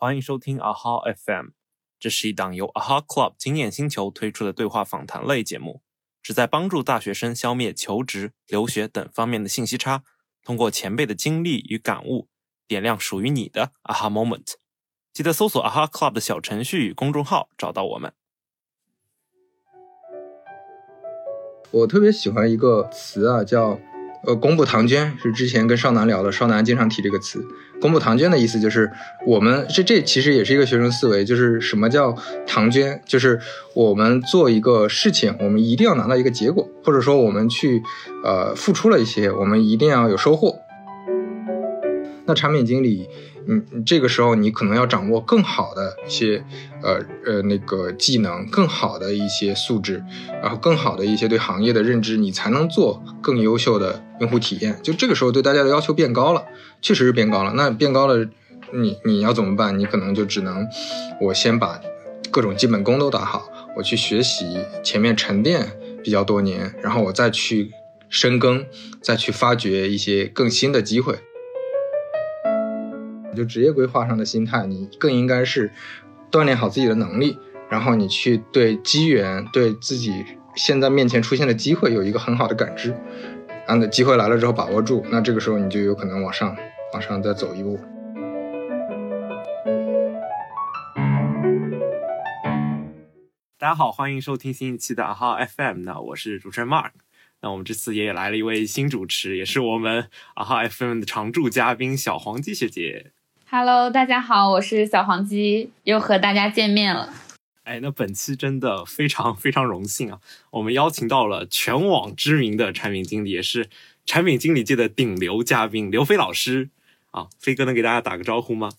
欢迎收听 AHA FM，这是一档由 AHA Club 经验星球推出的对话访谈类节目，旨在帮助大学生消灭求职、留学等方面的信息差，通过前辈的经历与感悟，点亮属于你的 AHA Moment。记得搜索 AHA Club 的小程序与公众号，找到我们。我特别喜欢一个词啊，叫。呃，公布唐捐是之前跟少南聊的，少南经常提这个词。公布唐捐的意思就是我们这这其实也是一个学生思维，就是什么叫唐捐，就是我们做一个事情，我们一定要拿到一个结果，或者说我们去呃付出了一些，我们一定要有收获。那产品经理。嗯，这个时候你可能要掌握更好的一些，呃呃那个技能，更好的一些素质，然后更好的一些对行业的认知，你才能做更优秀的用户体验。就这个时候对大家的要求变高了，确实是变高了。那变高了，你你要怎么办？你可能就只能，我先把各种基本功都打好，我去学习前面沉淀比较多年，然后我再去深耕，再去发掘一些更新的机会。就职业规划上的心态，你更应该是锻炼好自己的能力，然后你去对机缘、对自己现在面前出现的机会有一个很好的感知，然后机会来了之后把握住，那这个时候你就有可能往上、往上再走一步。大家好，欢迎收听新一期的阿哈 FM，那我是主持人 Mark，那我们这次也来了一位新主持，也是我们阿哈 FM 的常驻嘉宾小黄鸡学姐。Hello，大家好，我是小黄鸡，又和大家见面了。哎，那本期真的非常非常荣幸啊！我们邀请到了全网知名的产品经理，也是产品经理界的顶流嘉宾刘飞老师啊。飞哥能给大家打个招呼吗？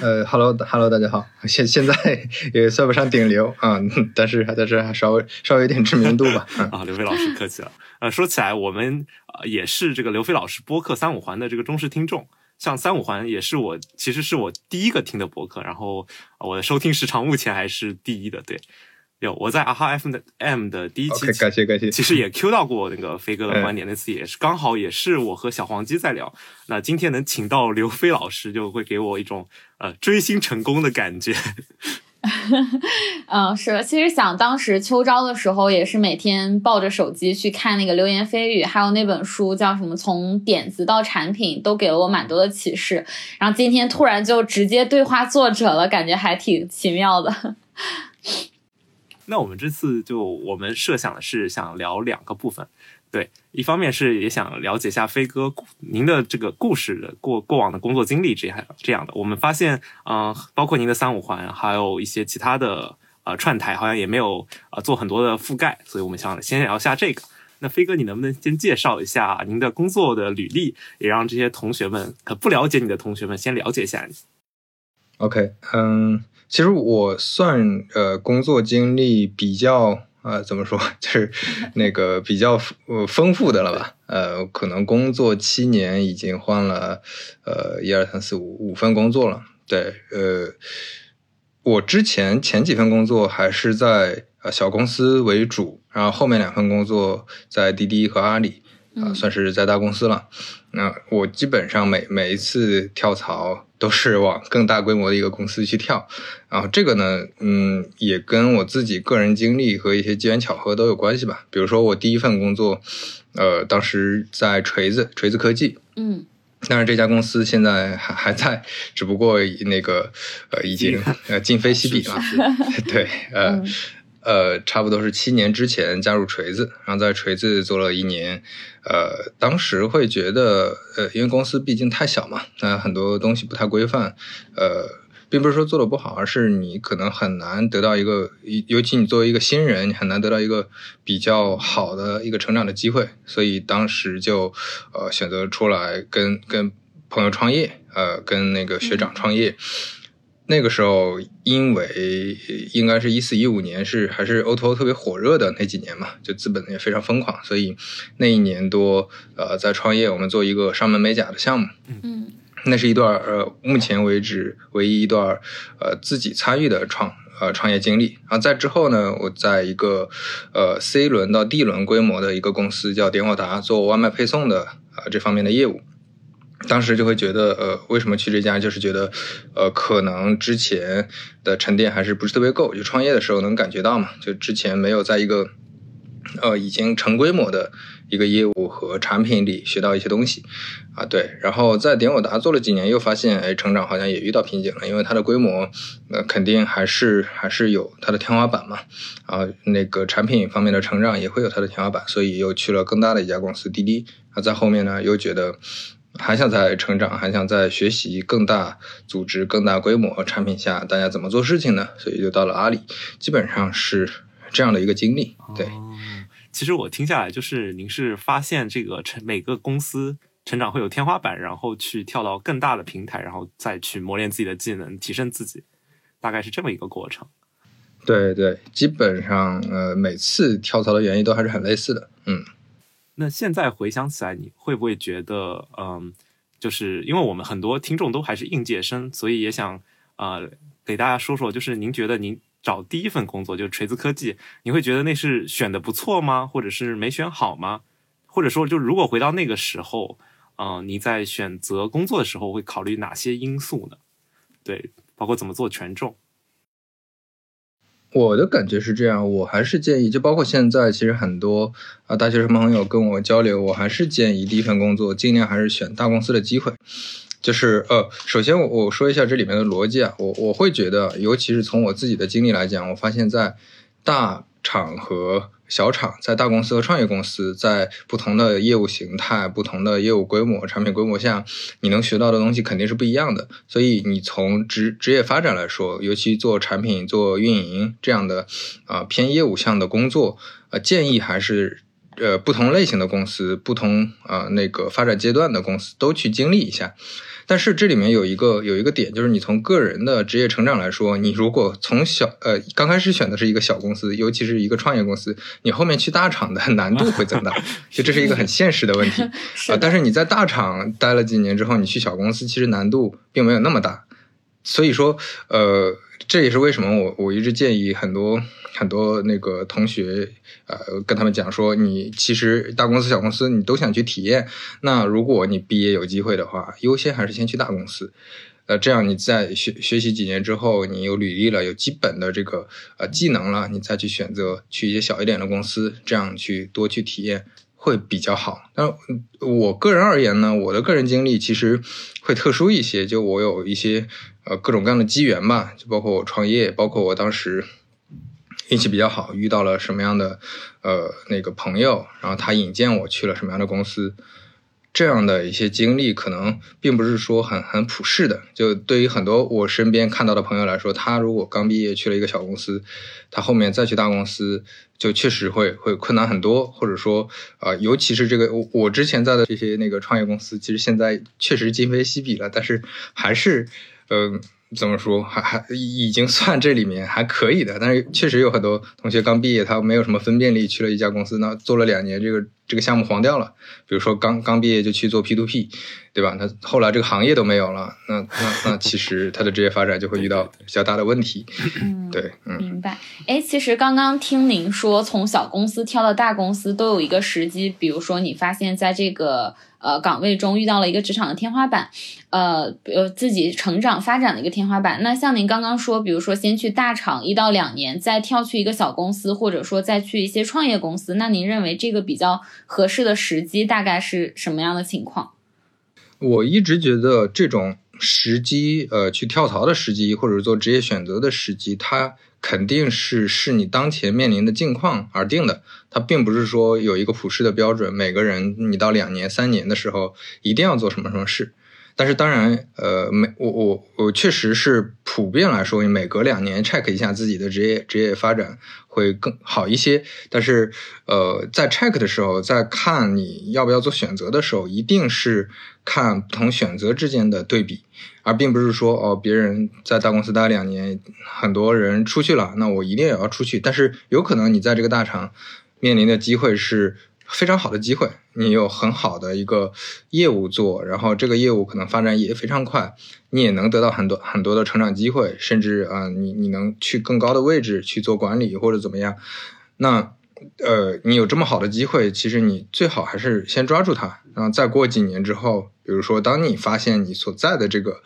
呃，Hello，Hello，大家好。现现在 也算不上顶流啊，但是但是还稍微稍微有点知名度吧。啊，刘飞老师客气了。呃，说起来，我们呃也是这个刘飞老师播客三五环的这个忠实听众。像三五环也是我，其实是我第一个听的博客，然后我的收听时长目前还是第一的。对，有我在阿哈 F 的 M 的第一期，感谢感谢，其实也 Q 到过那个飞哥的观点，那次也是刚好也是我和小黄鸡在聊。那今天能请到刘飞老师，就会给我一种呃追星成功的感觉。嗯，是。其实想当时秋招的时候，也是每天抱着手机去看那个流言蜚语，还有那本书叫什么《从点子到产品》，都给了我蛮多的启示。然后今天突然就直接对话作者了，感觉还挺奇妙的。那我们这次就我们设想的是想聊两个部分。对，一方面是也想了解一下飞哥您的这个故事的过过往的工作经历这样这样的。我们发现，嗯，包括您的三五环，还有一些其他的呃串台，好像也没有呃做很多的覆盖，所以我们想先聊一下这个。那飞哥，你能不能先介绍一下您的工作的履历，也让这些同学们可不了解你的同学们先了解一下你？OK，嗯，其实我算呃工作经历比较。呃，怎么说，就是那个比较呃丰富的了吧？呃，可能工作七年，已经换了呃一二三四五五份工作了。对，呃，我之前前几份工作还是在呃小公司为主，然后后面两份工作在滴滴和阿里，啊，算是在大公司了。那我基本上每每一次跳槽。都是往更大规模的一个公司去跳，然后这个呢，嗯，也跟我自己个人经历和一些机缘巧合都有关系吧。比如说我第一份工作，呃，当时在锤子，锤子科技，嗯，但是这家公司现在还 还在，只不过那个呃已经呃今非昔比了，对，呃。呃，差不多是七年之前加入锤子，然后在锤子做了一年。呃，当时会觉得，呃，因为公司毕竟太小嘛，那很多东西不太规范。呃，并不是说做的不好，而是你可能很难得到一个，尤其你作为一个新人，你很难得到一个比较好的一个成长的机会。所以当时就呃选择出来跟跟朋友创业，呃，跟那个学长创业。那个时候，因为应该是一四一五年，是还是 O to O 特别火热的那几年嘛，就资本也非常疯狂，所以那一年多，呃，在创业，我们做一个上门美甲的项目，嗯，那是一段呃，目前为止唯一一段呃自己参与的创呃创业经历。然后在之后呢，我在一个呃 C 轮到 D 轮规模的一个公司叫点火达，做外卖配送的啊这方面的业务。当时就会觉得，呃，为什么去这家？就是觉得，呃，可能之前的沉淀还是不是特别够。就创业的时候能感觉到嘛，就之前没有在一个，呃，已经成规模的一个业务和产品里学到一些东西，啊，对。然后在点我达做了几年，又发现，哎，成长好像也遇到瓶颈了，因为它的规模，那肯定还是还是有它的天花板嘛，啊，那个产品方面的成长也会有它的天花板，所以又去了更大的一家公司滴滴。啊，在后面呢，又觉得。还想在成长，还想在学习更大组织、更大规模产品下，大家怎么做事情呢？所以就到了阿里，基本上是这样的一个经历。对，其实我听下来，就是您是发现这个成每个公司成长会有天花板，然后去跳到更大的平台，然后再去磨练自己的技能，提升自己，大概是这么一个过程。对对，基本上呃，每次跳槽的原因都还是很类似的。嗯。那现在回想起来，你会不会觉得，嗯，就是因为我们很多听众都还是应届生，所以也想啊给大家说说，就是您觉得您找第一份工作就是锤子科技，你会觉得那是选的不错吗？或者是没选好吗？或者说，就如果回到那个时候，嗯，你在选择工作的时候会考虑哪些因素呢？对，包括怎么做权重。我的感觉是这样，我还是建议，就包括现在，其实很多啊大学生朋友跟我交流，我还是建议第一份工作尽量还是选大公司的机会。就是呃，首先我我说一下这里面的逻辑啊，我我会觉得，尤其是从我自己的经历来讲，我发现在大场合小厂在大公司和创业公司，在不同的业务形态、不同的业务规模、产品规模下，你能学到的东西肯定是不一样的。所以，你从职职业发展来说，尤其做产品、做运营这样的啊偏业务向的工作，啊，建议还是呃不同类型的公司、不同啊那个发展阶段的公司都去经历一下。但是这里面有一个有一个点，就是你从个人的职业成长来说，你如果从小呃刚开始选的是一个小公司，尤其是一个创业公司，你后面去大厂的 难度会增大，就这是一个很现实的问题啊。但是你在大厂待了几年之后，你去小公司，其实难度并没有那么大。所以说，呃，这也是为什么我我一直建议很多。很多那个同学，呃，跟他们讲说，你其实大公司、小公司你都想去体验。那如果你毕业有机会的话，优先还是先去大公司。呃，这样你在学学习几年之后，你有履历了，有基本的这个呃技能了，你再去选择去一些小一点的公司，这样去多去体验会比较好。但我个人而言呢，我的个人经历其实会特殊一些，就我有一些呃各种各样的机缘吧，就包括我创业，包括我当时。运气比较好，遇到了什么样的呃那个朋友，然后他引荐我去了什么样的公司，这样的一些经历可能并不是说很很普世的。就对于很多我身边看到的朋友来说，他如果刚毕业去了一个小公司，他后面再去大公司，就确实会会困难很多，或者说啊，尤其是这个我我之前在的这些那个创业公司，其实现在确实今非昔比了，但是还是嗯。怎么说，还还已经算这里面还可以的，但是确实有很多同学刚毕业，他没有什么分辨力，去了一家公司，那做了两年，这个这个项目黄掉了。比如说刚刚毕业就去做 P to P，对吧？他后来这个行业都没有了，那那那其实他的职业发展就会遇到比较大的问题。嗯，对，嗯，明白。哎，其实刚刚听您说，从小公司跳到大公司都有一个时机，比如说你发现在这个。呃，岗位中遇到了一个职场的天花板，呃，呃，自己成长发展的一个天花板。那像您刚刚说，比如说先去大厂一到两年，再跳去一个小公司，或者说再去一些创业公司，那您认为这个比较合适的时机大概是什么样的情况？我一直觉得这种时机，呃，去跳槽的时机，或者做职业选择的时机，它。肯定是是你当前面临的境况而定的，它并不是说有一个普世的标准，每个人你到两年、三年的时候一定要做什么什么事。但是当然，呃，每我我我确实是普遍来说，每隔两年 check 一下自己的职业职业发展会更好一些。但是，呃，在 check 的时候，在看你要不要做选择的时候，一定是看不同选择之间的对比。而并不是说哦，别人在大公司待两年，很多人出去了，那我一定也要出去。但是有可能你在这个大厂面临的机会是非常好的机会，你有很好的一个业务做，然后这个业务可能发展也非常快，你也能得到很多很多的成长机会，甚至啊，你你能去更高的位置去做管理或者怎么样。那呃，你有这么好的机会，其实你最好还是先抓住它，然后再过几年之后，比如说当你发现你所在的这个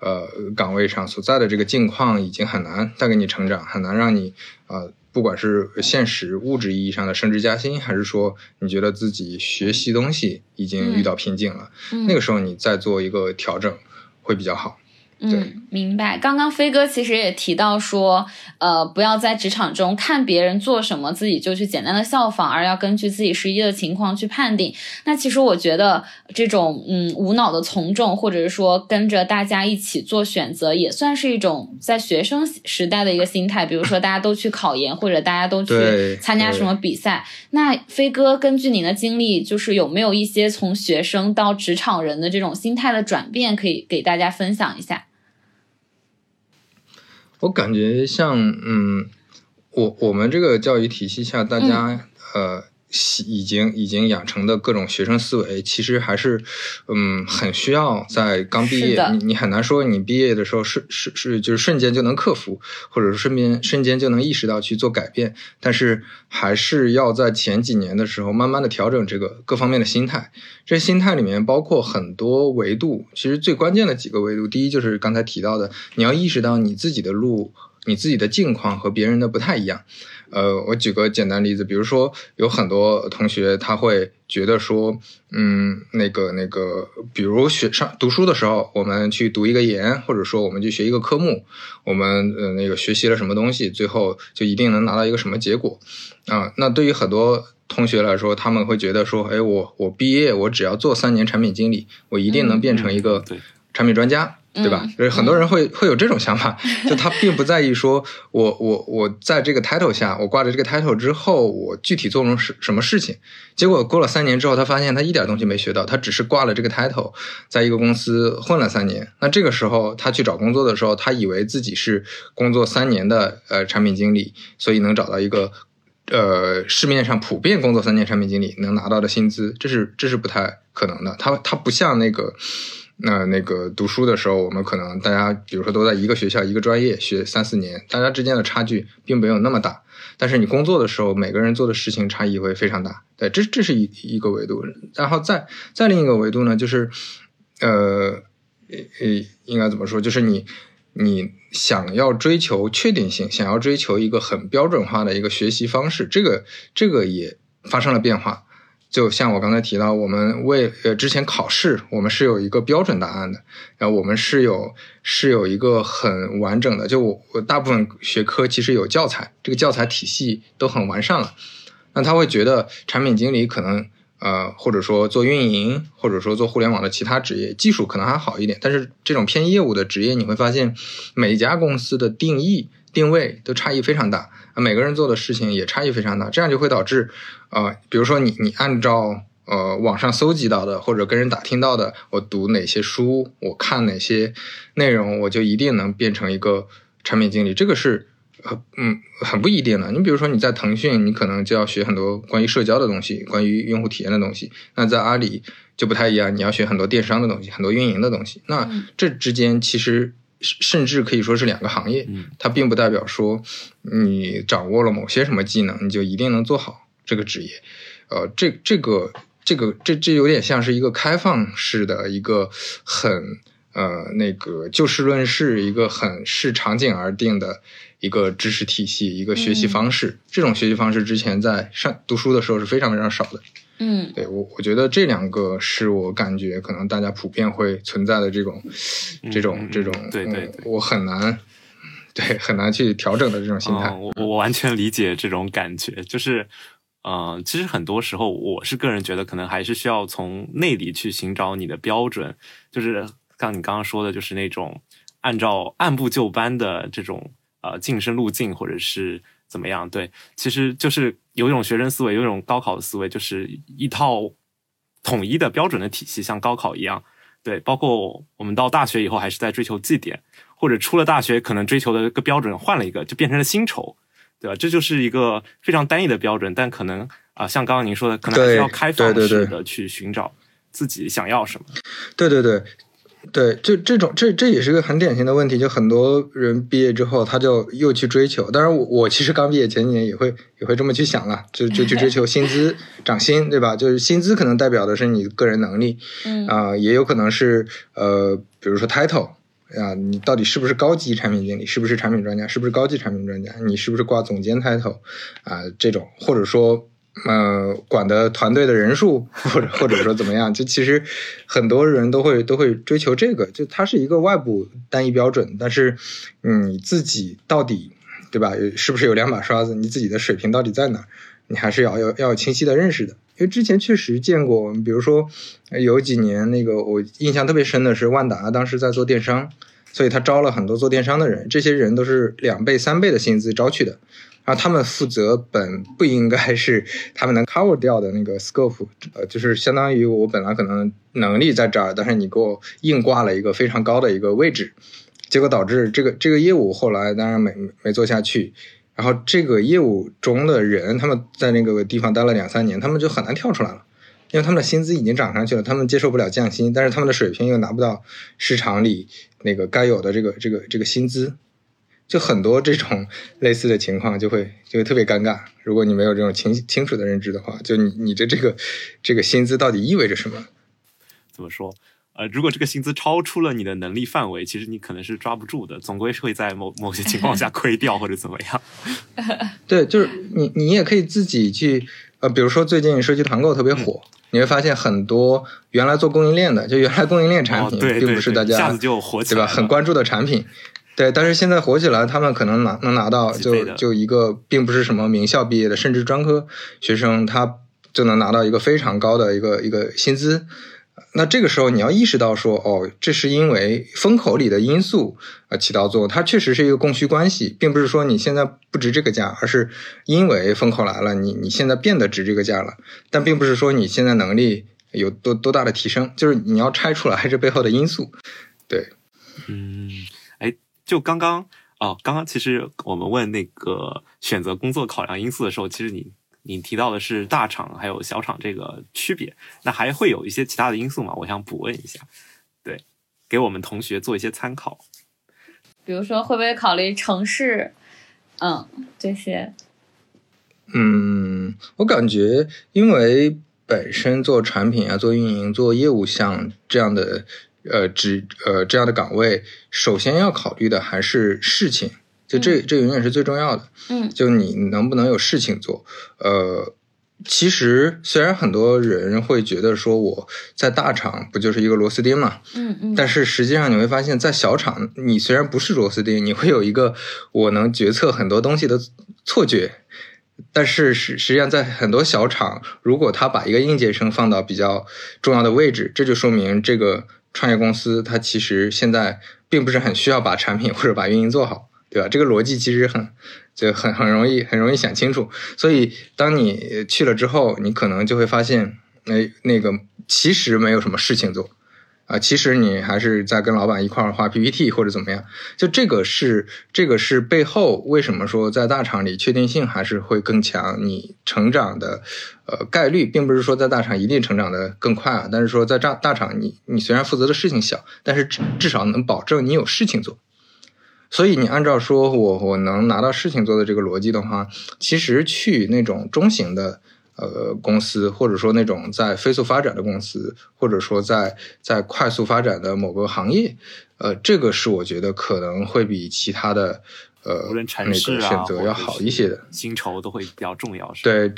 呃岗位上所在的这个境况已经很难带给你成长，很难让你呃不管是现实物质意义上的升职加薪，还是说你觉得自己学习东西已经遇到瓶颈了，嗯那个时候你再做一个调整会比较好。对嗯，明白。刚刚飞哥其实也提到说，呃，不要在职场中看别人做什么，自己就去简单的效仿，而要根据自己实际的情况去判定。那其实我觉得这种嗯无脑的从众，或者是说跟着大家一起做选择，也算是一种在学生时代的一个心态。比如说大家都去考研，或者大家都去参加什么比赛。那飞哥根据您的经历，就是有没有一些从学生到职场人的这种心态的转变，可以给大家分享一下？我感觉像，嗯，我我们这个教育体系下，大家、呃，习已经已经养成的各种学生思维，其实还是，嗯，很需要在刚毕业，你你很难说你毕业的时候是是是就是瞬间就能克服，或者是瞬间瞬间就能意识到去做改变，但是还是要在前几年的时候，慢慢的调整这个各方面的心态。这心态里面包括很多维度，其实最关键的几个维度，第一就是刚才提到的，你要意识到你自己的路、你自己的境况和别人的不太一样。呃，我举个简单例子，比如说有很多同学他会觉得说，嗯，那个那个，比如学上读书的时候，我们去读一个研，或者说我们去学一个科目，我们呃那个学习了什么东西，最后就一定能拿到一个什么结果啊、那对于很多同学来说，他们会觉得说，哎，我我毕业，我只要做三年产品经理，我一定能变成一个产品专家。对吧？嗯就是很多人会会有这种想法，就他并不在意说我我我在这个 title 下，我挂着这个 title 之后，我具体做成什什么事情。结果过了三年之后，他发现他一点东西没学到，他只是挂了这个 title，在一个公司混了三年。那这个时候他去找工作的时候，他以为自己是工作三年的呃产品经理，所以能找到一个呃市面上普遍工作三年产品经理能拿到的薪资，这是这是不太可能的。他他不像那个。那那个读书的时候，我们可能大家比如说都在一个学校一个专业学三四年，大家之间的差距并没有那么大。但是你工作的时候，每个人做的事情差异会非常大。对，这这是一一个维度。然后再再另一个维度呢，就是呃呃，应该怎么说？就是你你想要追求确定性，想要追求一个很标准化的一个学习方式，这个这个也发生了变化。就像我刚才提到，我们为呃之前考试，我们是有一个标准答案的，然后我们是有是有一个很完整的，就我我大部分学科其实有教材，这个教材体系都很完善了。那他会觉得产品经理可能呃，或者说做运营，或者说做互联网的其他职业，技术可能还好一点，但是这种偏业务的职业，你会发现每一家公司的定义定位都差异非常大，啊，每个人做的事情也差异非常大，这样就会导致，呃，比如说你你按照呃网上搜集到的或者跟人打听到的，我读哪些书，我看哪些内容，我就一定能变成一个产品经理，这个是。很嗯，很不一定的。你比如说你在腾讯，你可能就要学很多关于社交的东西，关于用户体验的东西。那在阿里就不太一样，你要学很多电商的东西，很多运营的东西。那嗯这之间其实甚至可以说是两个行业，嗯它并不代表说你掌握了某些什么技能，你就一定能做好这个职业。呃，这这个这个这这有点像是一个开放式的一个很呃那个就事论事，一个很视场景而定的一个知识体系，一个学习方式。这种学习方式之前在上读书的时候是非常非常少的。嗯对我，我觉得这两个是我感觉可能大家普遍会存在的这种、这种嗯、这种，对对对嗯，我很难，对很难去调整的这种心态。嗯我我完全理解这种感觉，就是，呃，其实很多时候，我是个人觉得，可能还是需要从内里去寻找你的标准，就是像你刚刚说的，就是那种按照按部就班的这种呃晋升路径，或者是怎么样。对，其实就是有一种学生思维，有一种高考的思维，就是一套统一的标准的体系，像高考一样。对，包括我们到大学以后，还是在追求绩点，或者出了大学，可能追求的一个标准换了一个，就变成了薪酬，对吧？这就是一个非常单一的标准，但可能啊、像刚刚您说的，可能还是要开放式的去寻找自己想要什么。对对对，对，就这种这这也是个很典型的问题，就很多人毕业之后他就又去追求。当然我我其实刚毕业前几年也会也会这么去想了，就就去追求薪资 涨薪，对吧？就是薪资可能代表的是你个人能力，嗯啊、也有可能是呃，比如说 title 啊，你到底是不是高级产品经理，是不是产品专家，是不是高级产品专家，你是不是挂总监 title 啊、这种，或者说呃管的团队的人数，或者或者说怎么样，就其实很多人都会都会追求这个，就它是一个外部单一标准，但是嗯你自己到底对吧，是不是有两把刷子，你自己的水平到底在哪？你还是要要要清晰的认识的。因为之前确实见过，比如说有几年那个我印象特别深的是万达当时在做电商，所以他招了很多做电商的人，这些人都是两倍三倍的薪资招去的，然后他们负责本不应该是他们能 cover 掉的那个 scope，呃，就是相当于我本来可能能力在这儿，但是你给我硬挂了一个非常高的一个位置，结果导致这个这个业务后来当然没没做下去。然后这个业务中的人，他们在那个地方待了两三年，他们就很难跳出来了，因为他们的薪资已经涨上去了，他们接受不了降薪，但是他们的水平又拿不到市场里那个该有的这个这个这个薪资，就很多这种 类似的情况就会就会特别尴尬。如果你没有这种清清楚的认知的话，就你你的这个这个薪资到底意味着什么？怎么说？呃，如果这个薪资超出了你的能力范围，其实你可能是抓不住的，总归是会在某某些情况下 亏掉或者怎么样。对，就是你你也可以自己去呃，比如说最近社区团购特别火，你会发现很多原来做供应链的，就原来供应链产品，哦对对并不是大家对一下子就火起对吧？很关注的产品。对，但是现在火起来，他们可能拿能拿到就就一个，并不是什么名校毕业的，甚至专科学生，他就能拿到一个非常高的一个一个薪资。那这个时候你要意识到说，哦，这是因为风口里的因素呃起到作用，它确实是一个供需关系，并不是说你现在不值这个价，而是因为风口来了，你你现在变得值这个价了，但并不是说你现在能力有多多大的提升，就是你要拆出来这背后的因素。对，嗯，哎，就刚刚哦，刚刚其实我们问那个选择工作考量因素的时候，其实你你提到的是大厂还有小厂这个区别，那还会有一些其他的因素吗？我想补问一下，对，给我们同学做一些参考。比如说会不会考虑城市，嗯，这些，嗯，我感觉因为本身做产品啊、做运营、做业务像这样的呃职呃这样的岗位，首先要考虑的还是事情，就这这永远是最重要的。嗯就你能不能有事情做？呃，其实虽然很多人会觉得说我在大厂不就是一个螺丝钉嘛，嗯嗯，但是实际上你会发现在小厂，你虽然不是螺丝钉，你会有一个我能决策很多东西的错觉。但是实实际上，在很多小厂，如果他把一个应届生放到比较重要的位置，这就说明这个创业公司它其实现在并不是很需要把产品或者把运营做好，对吧？这个逻辑其实很就很很容易很容易想清楚。所以当你去了之后，你可能就会发现，那那个其实没有什么事情做。啊，其实你还是在跟老板一块儿画 PPT 或者怎么样，就这个是这个是背后为什么说在大厂里确定性还是会更强，你成长的呃概率，并不是说在大厂一定成长的更快啊，但是说在大大厂你你虽然负责的事情小，但是至至少能保证你有事情做。所以你按照说我我能拿到事情做的这个逻辑的话，其实去那种中型的呃公司，或者说那种在飞速发展的公司，或者说在在快速发展的某个行业，呃，这个是我觉得可能会比其他的呃无论城那市啊，个选择要好一些的。薪酬都会比较重要，是？对，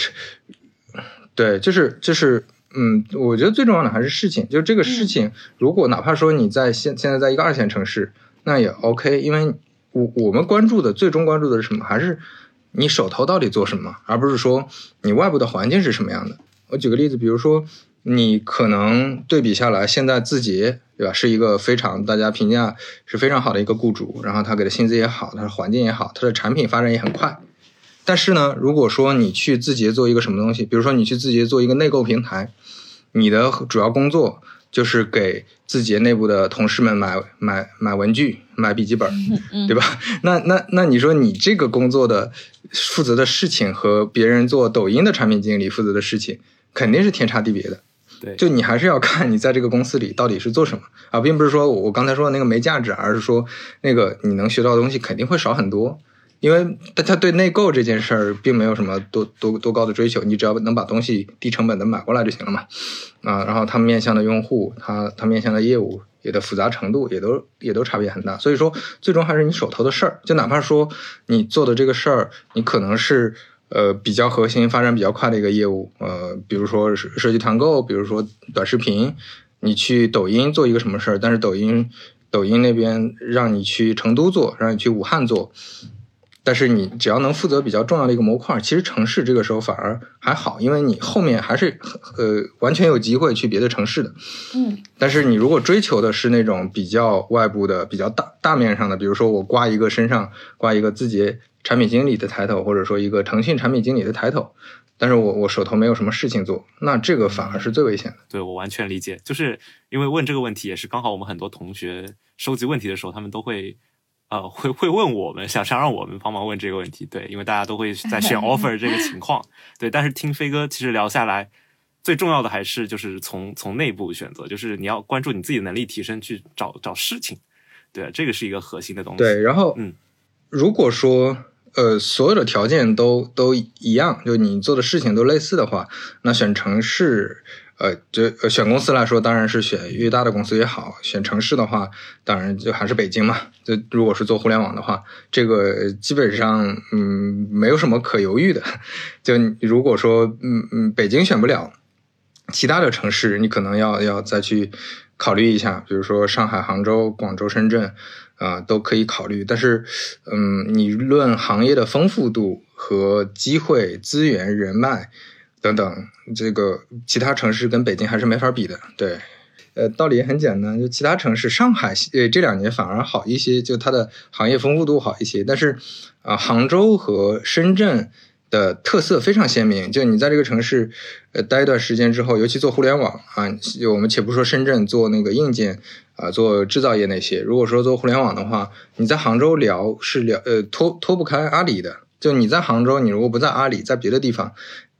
对，就是就是，嗯，我觉得最重要的还是事情，就是这个事情，如果哪怕说你在现现在在一个二线城市，那也 OK，因为我我们关注的最终关注的是什么？还是你手头到底做什么，而不是说你外部的环境是什么样的。我举个例子，比如说你可能对比下来，现在字节对吧，是一个非常大家评价是非常好的一个雇主，然后他给的薪资也好，他的环境也好，他的产品发展也很快。但是呢，如果说你去字节做一个什么东西，比如说你去字节做一个内购平台，你的主要工作就是给字节内部的同事们买买买文具、买笔记本，嗯对吧？那那那你说你这个工作的负责的事情和别人做抖音的产品经理负责的事情，肯定是天差地别的。对，就你还是要看你在这个公司里到底是做什么啊，并不是说我刚才说的那个没价值，而是说那个你能学到的东西肯定会少很多。因为大家对内购这件事儿并没有什么多多多高的追求，你只要能把东西低成本的买过来就行了嘛。啊，然后他面向的用户，他他面向的业务也的复杂程度也都也都差别很大。所以说，最终还是你手头的事儿。就哪怕说你做的这个事儿，你可能是呃比较核心、发展比较快的一个业务，呃，比如说设计团购，比如说短视频，你去抖音做一个什么事儿，但是抖音抖音那边让你去成都做，让你去武汉做。但是你只要能负责比较重要的一个模块，其实城市这个时候反而还好，因为你后面还是呃完全有机会去别的城市的。嗯。但是你如果追求的是那种比较外部的、比较大大面上的，比如说我挂一个身上挂一个字节产品经理的抬头，或者说一个腾讯产品经理的抬头，但是我我手头没有什么事情做，那这个反而是最危险的。对我完全理解，就是因为问这个问题也是刚好我们很多同学收集问题的时候，他们都会。呃，会会问我们，想想让我们帮忙问这个问题，对，因为大家都会在选 offer 这个情况，对。但是听飞哥其实聊下来，最重要的还是就是从从内部选择，就是你要关注你自己的能力提升，去找找事情，对，这个是一个核心的东西。对，然后嗯，如果说呃所有的条件都都一样，就你做的事情都类似的话，那选城市。呃，就选公司来说，当然是选越大的公司越好。选城市的话，当然就还是北京嘛。就如果是做互联网的话，这个基本上嗯没有什么可犹豫的。就如果说嗯嗯北京选不了，其他的城市你可能要要再去考虑一下，比如说上海、杭州、广州、深圳啊都可以考虑。但是嗯，你论行业的丰富度和机会、资源、人脉。等等，这个其他城市跟北京还是没法比的。对，呃，道理也很简单，就其他城市，上海呃这两年反而好一些，就它的行业丰富度好一些。但是啊，杭州和深圳的特色非常鲜明，就你在这个城市呃待一段时间之后，尤其做互联网啊，我们且不说深圳做那个硬件啊，做制造业那些，如果说做互联网的话，你在杭州聊是聊呃脱脱不开阿里的。就你在杭州，你如果不在阿里，在别的地方。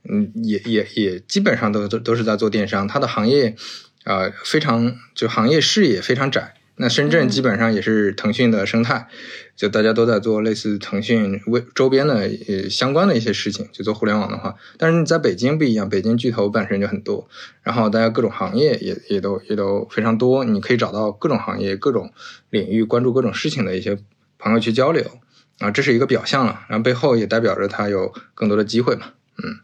嗯，也也也基本上都都都是在做电商，它的行业啊非常就行业视野非常窄。那深圳基本上也是腾讯的生态，就大家都在做类似腾讯为周边的呃相关的一些事情，就做互联网的话。但是你在北京不一样，北京巨头本身就很多，然后大家各种行业也也都也都非常多，你可以找到各种行业、各种领域关注各种事情的一些朋友去交流啊，这是一个表象了，然后背后也代表着它有更多的机会嘛，嗯。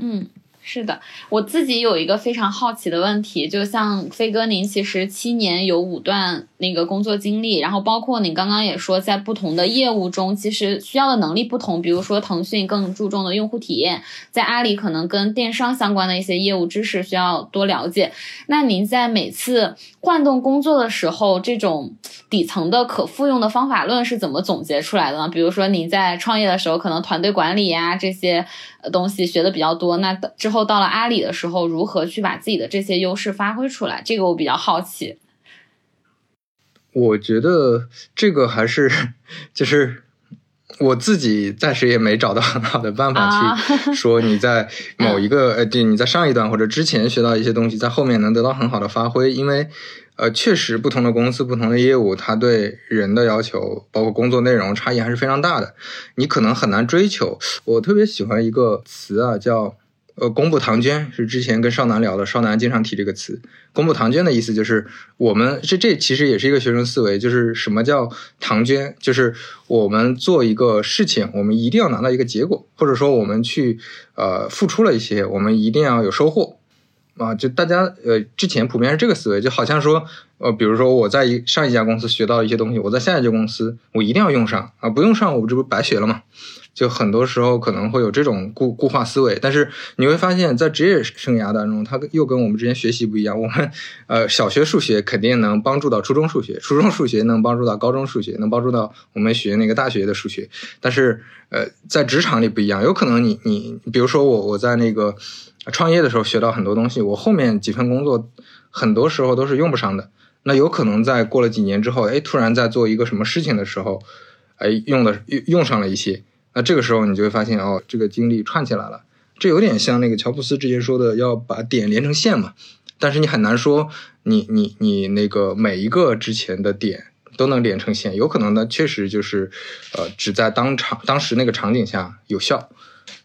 嗯，是的，我自己有一个非常好奇的问题，就像飞哥，您其实七年有五段那个工作经历，然后包括您刚刚也说，在不同的业务中，其实需要的能力不同，比如说腾讯更注重的用户体验，在阿里可能跟电商相关的一些业务知识需要多了解。那您在每次换动工作的时候，这种底层的可复用的方法论是怎么总结出来的呢？比如说您在创业的时候，可能团队管理呀这些。东西学的比较多，那之后到了阿里的时候，如何去把自己的这些优势发挥出来？这个我比较好奇。我觉得这个还是 就是我自己暂时也没找到很好的办法去 说你在某一个呃，对，你在上一段或者之前学到一些东西，在后面能得到很好的发挥，因为。呃，确实，不同的公司、不同的业务，它对人的要求，包括工作内容，差异还是非常大的。你可能很难追求。我特别喜欢一个词啊，叫“呃，公布唐娟”，是之前跟少南聊的，少南经常提这个词。公布唐娟的意思就是，我们这这其实也是一个学生思维，就是什么叫唐娟？就是我们做一个事情，我们一定要拿到一个结果，或者说我们去呃付出了一些，我们一定要有收获。啊，就大家呃，之前普遍是这个思维，就好像说，呃，比如说我在一上一家公司学到一些东西，我在下一家公司我一定要用上啊，不用上我这不白学了吗？就很多时候可能会有这种固固化思维，但是你会发现在职业生涯当中，它又跟我们之前学习不一样。我们呃，小学数学肯定能帮助到初中数学，初中数学能帮助到高中数学，能帮助到我们学那个大学的数学。但是呃，在职场里不一样，有可能你你比如说我我在那个。创业的时候学到很多东西，我后面几份工作很多时候都是用不上的。那有可能在过了几年之后，哎，突然在做一个什么事情的时候，哎，用的用用上了一些。那这个时候你就会发现，哦，这个经历串起来了。这有点像那个乔布斯之前说的，要把点连成线嘛。但是你很难说你你你那个每一个之前的点都能连成线，有可能呢，确实就是呃只在当场当时那个场景下有效。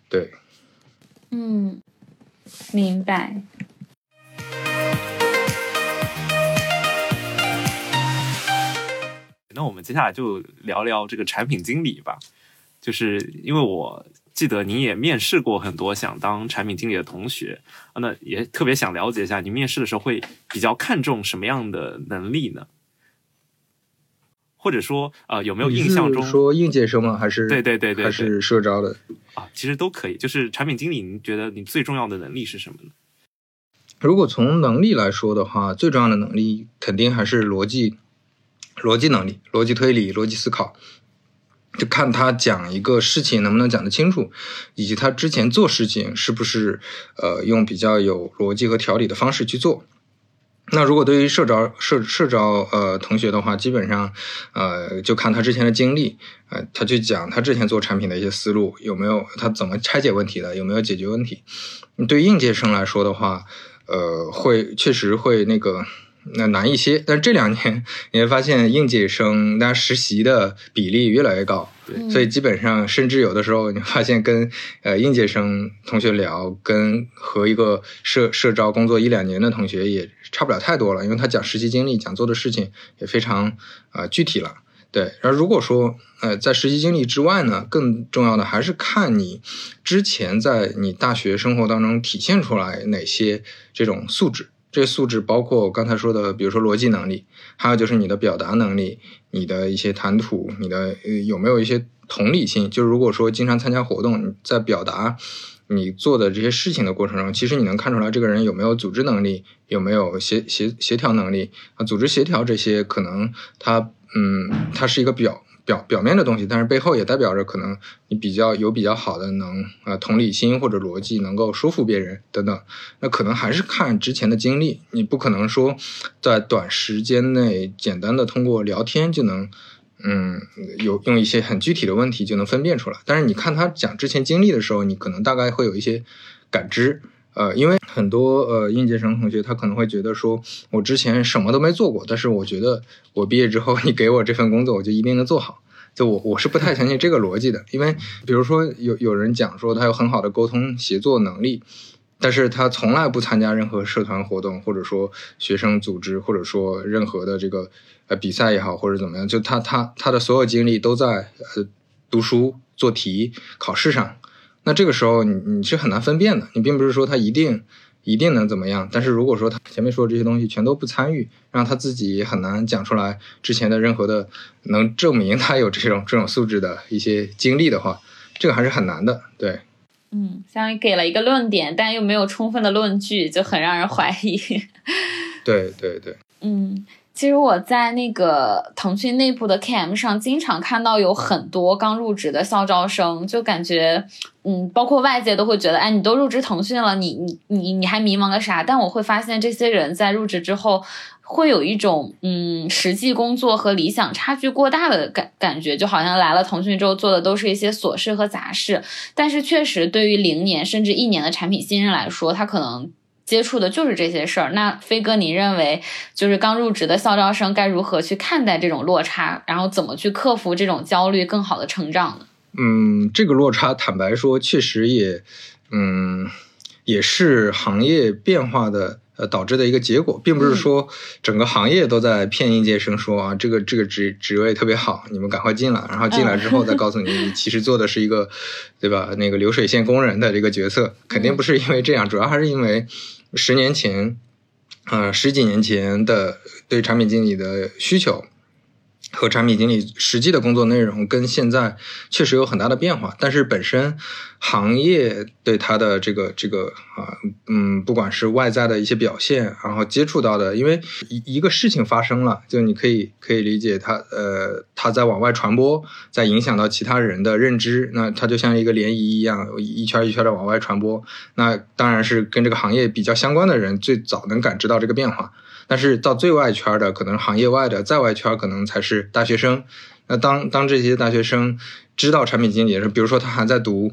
对，嗯，明白。那我们接下来就聊聊这个产品经理吧，就是因为我记得您也面试过很多想当产品经理的同学，那也特别想了解一下，你面试的时候会比较看重什么样的能力呢？或者说，呃，有没有印象中说应届生吗？还是对对对对，还是社招的啊？其实都可以。就是产品经理，您觉得你最重要的能力是什么呢？如果从能力来说的话，最重要的能力肯定还是逻辑。逻辑能力、逻辑推理、逻辑思考，就看他讲一个事情能不能讲得清楚，以及他之前做事情是不是呃用比较有逻辑和条理的方式去做。那如果对于社招社社招呃同学的话，基本上呃就看他之前的经历，呃他去讲他之前做产品的一些思路有没有他怎么拆解问题的，有没有解决问题。对应届生来说的话，呃会确实会那个。那难一些，但是这两年你会发现应届生大家实习的比例越来越高，所以基本上甚至有的时候你发现跟呃应届生同学聊，跟和一个社社招工作一两年的同学也差不了太多了，因为他讲实习经历、讲做的事情也非常啊具体了。对，而如果说呃在实习经历之外呢，更重要的还是看你之前在你大学生活当中体现出来哪些这种素质。这些素质包括我刚才说的，比如说逻辑能力，还有就是你的表达能力，你的一些谈吐，你的有没有一些同理心？就是如果说经常参加活动，在表达你做的这些事情的过程中，其实你能看出来这个人有没有组织能力，有没有协协协调能力啊？组织协调这些，可能他嗯，他是一个表。表表面的东西，但是背后也代表着可能你比较有比较好的能呃同理心或者逻辑，能够说服别人等等。那可能还是看之前的经历，你不可能说在短时间内简单的通过聊天就能嗯有用一些很具体的问题就能分辨出来。但是你看他讲之前经历的时候，你可能大概会有一些感知。呃，因为很多呃应届生同学他可能会觉得说，我之前什么都没做过，但是我觉得我毕业之后你给我这份工作，我就一定能做好。就我我是不太相信这个逻辑的，因为比如说有有人讲说他有很好的沟通协作能力，但是他从来不参加任何社团活动，或者说学生组织，或者说任何的这个呃比赛也好，或者怎么样，就他他他的所有精力都在呃读书、做题、考试上。那这个时候，你你是很难分辨的。你并不是说他一定一定能怎么样，但是如果说他前面说的这些东西全都不参与，让他自己很难讲出来之前的任何的能证明他有这种这种素质的一些经历的话，这个还是很难的。对，嗯，相当于给了一个论点，但又没有充分的论据，就很让人怀疑。对对对，嗯。其实我在那个腾讯内部的 KM 上，经常看到有很多刚入职的校招生，就感觉，嗯，包括外界都会觉得，哎，你都入职腾讯了，你你你你还迷茫个啥？但我会发现，这些人在入职之后，会有一种，嗯，实际工作和理想差距过大的感感觉，就好像来了腾讯之后做的都是一些琐事和杂事，但是确实对于零年甚至一年的产品新人来说，他可能。接触的就是这些事儿。那飞哥，你认为就是刚入职的校招生该如何去看待这种落差，然后怎么去克服这种焦虑，更好的成长呢？嗯，这个落差，坦白说，确实也，嗯，也是行业变化的呃导致的一个结果，并不是说整个行业都在骗应届生说啊，这个这个职职位特别好，你们赶快进来，然后进来之后再告诉你，你其实做的是一个，对吧？那个流水线工人的这个角色，肯定不是因为这样，主要还是因为。十年前，呃，十几年前的对产品经理的需求。和产品经理实际的工作内容跟现在确实有很大的变化，但是本身行业对他的这个这个啊嗯，不管是外在的一些表现，然后接触到的，因为一一个事情发生了，就你可以可以理解它呃，它在往外传播，在影响到其他人的认知，那它就像一个涟漪一样，一圈一圈的往外传播。那当然是跟这个行业比较相关的人最早能感知到这个变化。但是到最外圈的，可能行业外的在外圈，可能才是大学生。那当当这些大学生知道产品经理的时候，比如说他还在读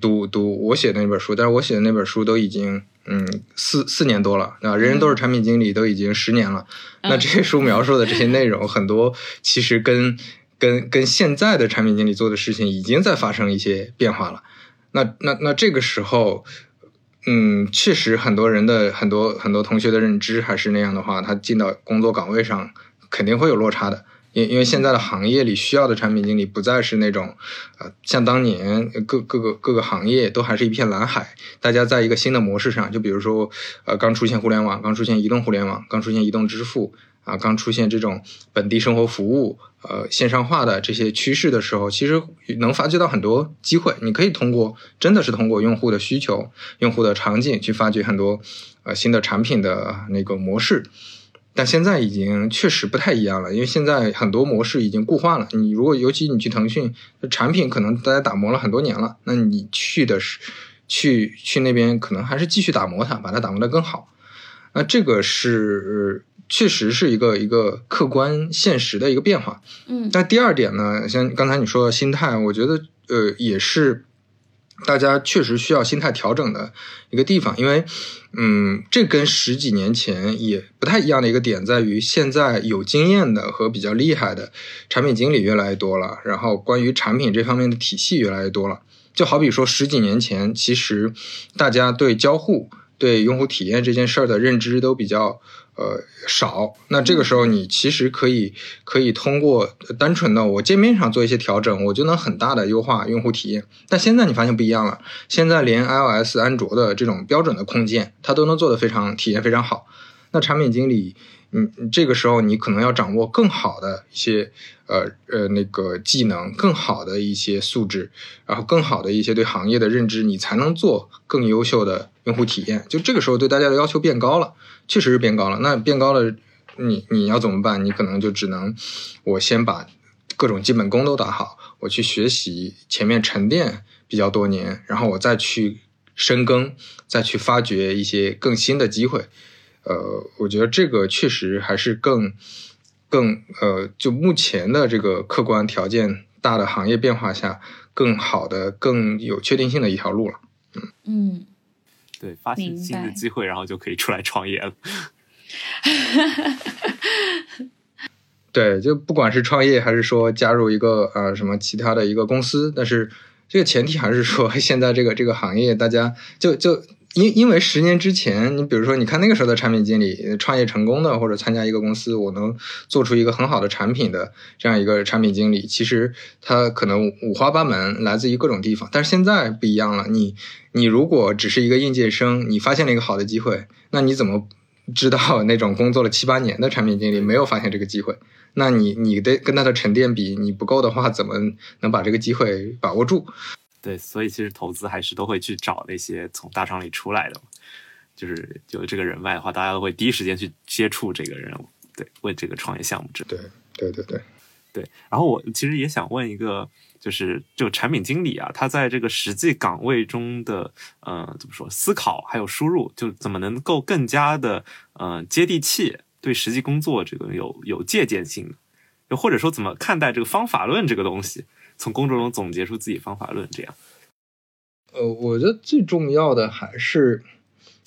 读读我写的那本书，但是我写的那本书都已经嗯四四年多了啊，人人都是产品经理都已经十年了。那这些书描述的这些内容，很多其实跟跟跟现在的产品经理做的事情已经在发生一些变化了。那那那这个时候，嗯，确实很多人的很多很多同学的认知还是那样的话，他进到工作岗位上肯定会有落差的。因因为现在的行业里需要的产品经理不再是那种，呃，像当年各各个各个行业都还是一片蓝海，大家在一个新的模式上，就比如说，呃，刚出现互联网，刚出现移动互联网，刚出现移动支付，啊，刚出现这种本地生活服务，呃，线上化的这些趋势的时候，其实能发掘到很多机会。你可以通过，真的是通过用户的需求、用户的场景去发掘很多，呃，新的产品的那个模式。但现在已经确实不太一样了，因为现在很多模式已经固化了。你如果尤其你去腾讯，产品可能大家打磨了很多年了，那你去的是去去那边，可能还是继续打磨它，把它打磨得更好。那这个是确实是一个一个客观现实的一个变化。嗯，那第二点呢，像刚才你说的心态，我觉得呃也是。大家确实需要心态调整的一个地方，因为，嗯，这跟十几年前也不太一样的一个点在于，现在有经验的和比较厉害的产品经理越来越多了，然后关于产品这方面的体系越来越多了。就好比说十几年前，其实大家对交互、对用户体验这件事儿的认知都比较。呃，少。那这个时候，你其实可以可以通过单纯的我界面上做一些调整，我就能很大的优化用户体验。但现在你发现不一样了，现在连 iOS、安卓的这种标准的控件，它都能做得非常体验非常好。那产品经理，嗯，这个时候你可能要掌握更好的一些呃呃那个技能，更好的一些素质，然后更好的一些对行业的认知，你才能做更优秀的用户体验。就这个时候，对大家的要求变高了。确实是变高了，那变高了，你你要怎么办？你可能就只能，我先把各种基本功都打好，我去学习前面沉淀比较多年，然后我再去深耕，再去发掘一些更新的机会。呃，我觉得这个确实还是更更呃，就目前的这个客观条件大的行业变化下，更好的、更有确定性的一条路了。嗯嗯。对，发现新的机会，然后就可以出来创业了。对，就不管是创业还是说加入一个呃什么其他的一个公司，但是这个前提还是说现在这个这个行业，大家就就。因因为十年之前，你比如说，你看那个时候的产品经理创业成功的，或者参加一个公司，我能做出一个很好的产品的这样一个产品经理，其实他可能五花八门，来自于各种地方。但是现在不一样了，你你如果只是一个应届生，你发现了一个好的机会，那你怎么知道 那种工作了七八年的产品经理没有发现这个机会？那你你的跟他的沉淀比，你不够的话，怎么能把这个机会把握住？对，所以其实投资还是都会去找那些从大厂里出来的，就是有这个人脉的话，大家都会第一时间去接触这个人，对，为这个创业项目值。对，对，对，对，对。然后我其实也想问一个，就是这个产品经理啊，他在这个实际岗位中的，呃，怎么说，思考还有输入，就怎么能够更加的，呃，接地气，对实际工作这个有有借鉴性，又或者说怎么看待这个方法论这个东西？从工作中总结出自己方法论，这样。呃，我觉得最重要的还是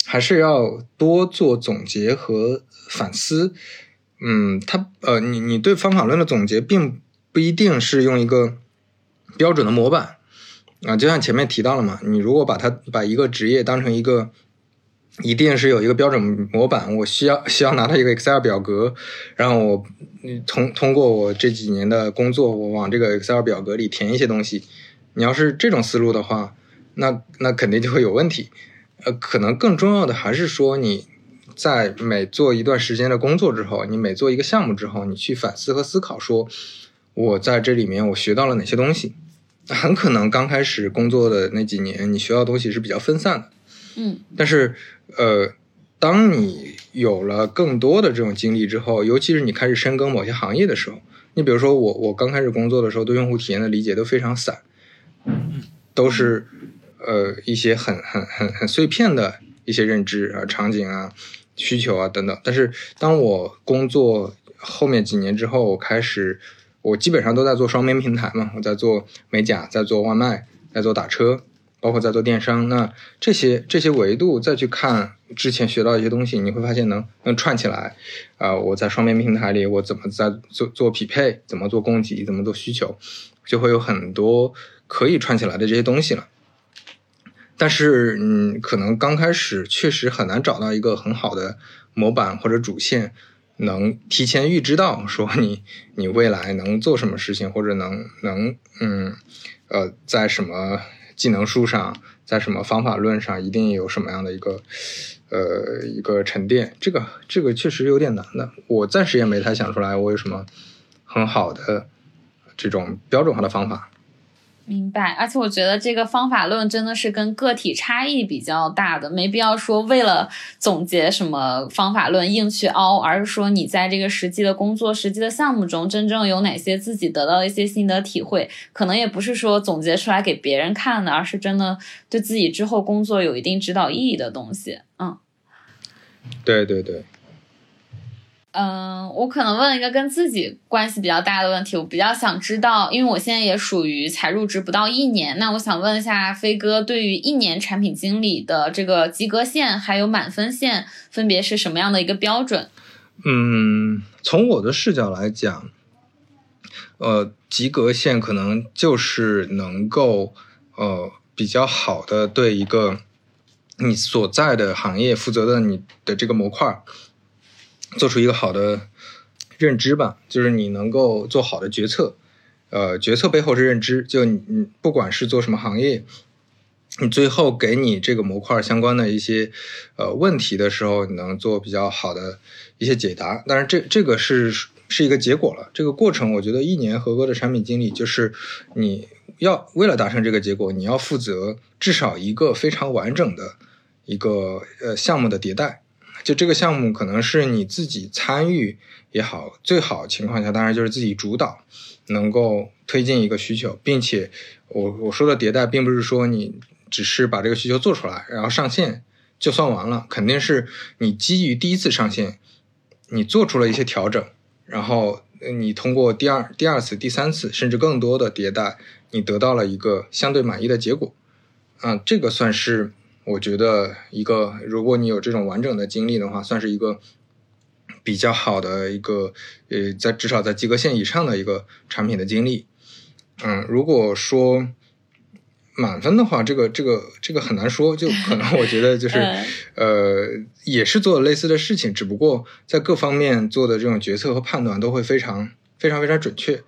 还是要多做总结和反思。嗯，他呃，你你对方法论的总结，并不一定是用一个标准的模板啊。就像前面提到了嘛，你如果把它把一个职业当成一个，一定是有一个标准模板，我需要需要拿到一个 Excel 表格，让我。你通通过我这几年的工作，我往这个 Excel 表格里填一些东西。你要是这种思路的话，那那肯定就会有问题。呃，可能更重要的还是说，你在每做一段时间的工作之后，你每做一个项目之后，你去反思和思考，说我在这里面我学到了哪些东西。很可能刚开始工作的那几年，你学到东西是比较分散的。嗯，但是呃。当你有了更多的这种经历之后，尤其是你开始深耕某些行业的时候，你比如说我，我刚开始工作的时候，对用户体验的理解都非常散，都是呃一些很很很很碎片的一些认知啊、场景啊、需求啊等等。但是当我工作后面几年之后，我开始，我基本上都在做双边平台嘛，我在做美甲，在做外卖，在做打车，包括在做电商。那这些这些维度再去看之前学到一些东西，你会发现能能串起来。啊、我在双边平台里，我怎么在做做匹配，怎么做供给，怎么做需求，就会有很多可以串起来的这些东西了。但是，嗯，可能刚开始确实很难找到一个很好的模板或者主线，能提前预知到说你你未来能做什么事情，或者能能嗯呃在什么技能书上，在什么方法论上，一定有什么样的一个呃一个沉淀。这个这个确实有点难的，我暂时也没太想出来我有什么很好的这种标准化的方法。明白，而且我觉得这个方法论真的是跟个体差异比较大的，没必要说为了总结什么方法论硬去凹，而是说你在这个实际的工作、实际的项目中，真正有哪些自己得到一些心得体会，可能也不是说总结出来给别人看的，而是真的对自己之后工作有一定指导意义的东西。嗯。对对对，嗯，我可能问一个跟自己关系比较大的问题，我比较想知道，因为我现在也属于才入职不到一年，那我想问一下飞哥，对于一年产品经理的这个及格线还有满分线，分别是什么样的一个标准？嗯，从我的视角来讲，呃，及格线可能就是能够呃比较好的对一个你所在的行业负责的你的这个模块做出一个好的认知吧，就是你能够做好的决策。呃，决策背后是认知，就你你不管是做什么行业，你最后给你这个模块相关的一些呃问题的时候，你能做比较好的一些解答。当然这，这个是是一个结果了。这个过程，我觉得一年合格的产品经理就是你要为了达成这个结果，你要负责至少一个非常完整的一个呃项目的迭代。就这个项目可能是你自己参与也好，最好情况下当然就是自己主导，能够推进一个需求，并且我我说的迭代，并不是说你只是把这个需求做出来，然后上线就算完了，肯定是你基于第一次上线，你做出了一些调整，然后你通过第二、第二次、第三次，甚至更多的迭代，你得到了一个相对满意的结果。啊，这个算是我觉得一个，如果你有这种完整的经历的话，算是一个比较好的一个，呃，在至少在及格线以上的一个产品的经历。嗯，如果说满分的话，这个这个这个很难说，就可能我觉得就是嗯呃，也是做类似的事情，只不过在各方面做的这种决策和判断都会非常非常非常准确。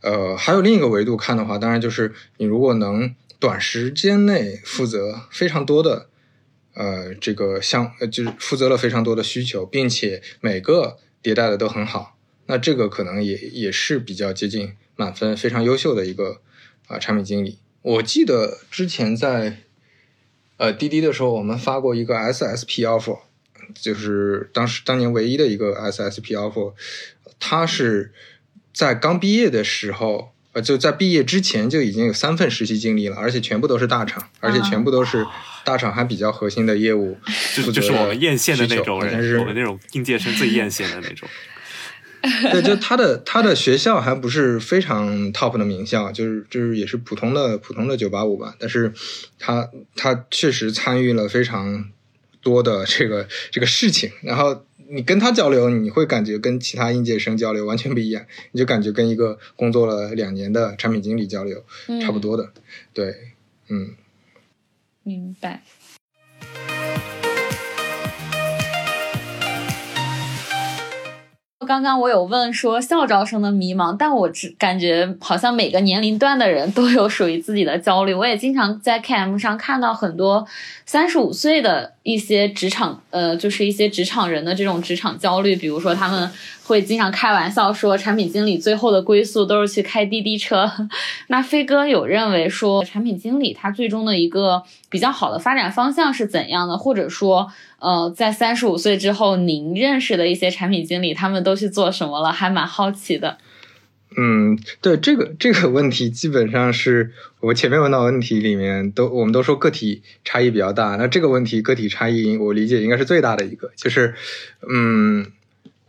呃，还有另一个维度看的话，当然就是你如果能短时间内负责非常多的呃这个项，呃就是负责了非常多的需求，并且每个迭代的都很好，那这个可能也也是比较接近满分、非常优秀的一个啊、产品经理。我记得之前在呃滴滴的时候，我们发过一个 SSP offer，就是当时当年唯一的一个 SSP offer，它是在刚毕业的时候，呃，就在毕业之前就已经有三份实习经历了，而且全部都是大厂，而且全部都是大厂还比较核心的业务 就是我们艳羡的那种人，是我们那种应届生最艳羡的那种。对，就他的他的学校还不是非常 top 的名校，就是就是也是普通的普通的九八五吧，但是他他确实参与了非常多的这个这个事情，然后你跟他交流，你会感觉跟其他应届生交流完全不一样，你就感觉跟一个工作了两年的产品经理交流嗯差不多的，对，嗯。明白。刚刚我有问说校招生的迷茫，但我只感觉好像每个年龄段的人都有属于自己的焦虑。我也经常在 KM 上看到很多三十五岁的一些职场，呃，就是一些职场人的这种职场焦虑，比如说他们会经常开玩笑说，产品经理最后的归宿都是去开滴滴车。那飞哥有认为说，产品经理他最终的一个比较好的发展方向是怎样的？或者说，呃，在三十五岁之后，您认识的一些产品经理，他们都去做什么了？还蛮好奇的。嗯，对这个这个问题，基本上是我前面问到问题里面都，我们都说个体差异比较大。那这个问题个体差异，我理解应该是最大的一个，就是，嗯，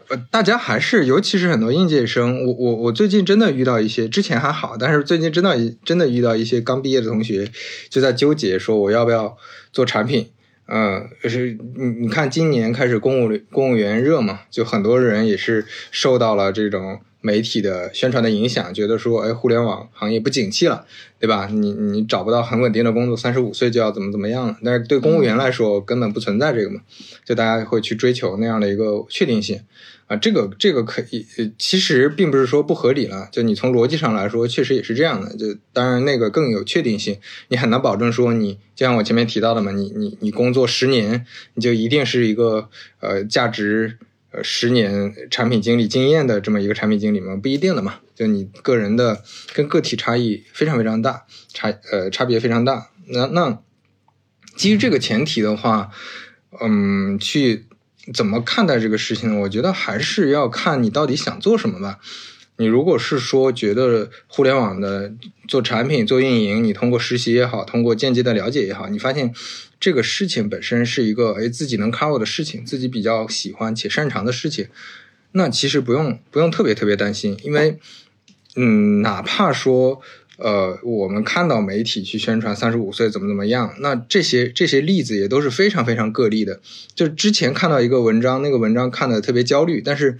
呃，大家还是，尤其是很多应届生，我我我最近真的遇到一些，之前还好，但是最近真的真的遇到一些刚毕业的同学，就在纠结说我要不要做产品。嗯，就是你你看，今年开始公务公务员热嘛，就很多人也是受到了这种媒体的宣传的影响，觉得说，哎，互联网行业不景气了，对吧？你你找不到很稳定的工作，三十五岁就要怎么怎么样了？但是对公务员来说，根本不存在这个嘛，就大家会去追求那样的一个确定性。啊，这个这个可以，其实并不是说不合理了。就你从逻辑上来说，确实也是这样的。就当然那个更有确定性，你很难保证说你就像我前面提到的嘛，你你你工作十年，你就一定是一个呃价值呃十年产品经理经验的这么一个产品经理吗？不一定的嘛。就你个人的跟个体差异非常非常大，差呃差别非常大。那那基于这个前提的话，嗯，去。怎么看待这个事情呢？我觉得还是要看你到底想做什么吧。你如果是说觉得互联网的做产品、做运营，你通过实习也好，通过间接的了解也好，你发现这个事情本身是一个哎自己能 cover 的事情，自己比较喜欢且擅长的事情，那其实不用不用特别特别担心，因为嗯，哪怕说。呃，我们看到媒体去宣传三十五岁怎么怎么样，那这些这些例子也都是非常非常个例的。就之前看到一个文章，那个文章看的特别焦虑，但是，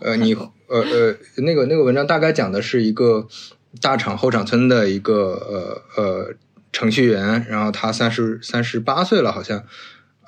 呃，你 呃呃，那个那个文章大概讲的是一个大厂后厂村的一个呃呃程序员，然后他三十三十八岁了，好像，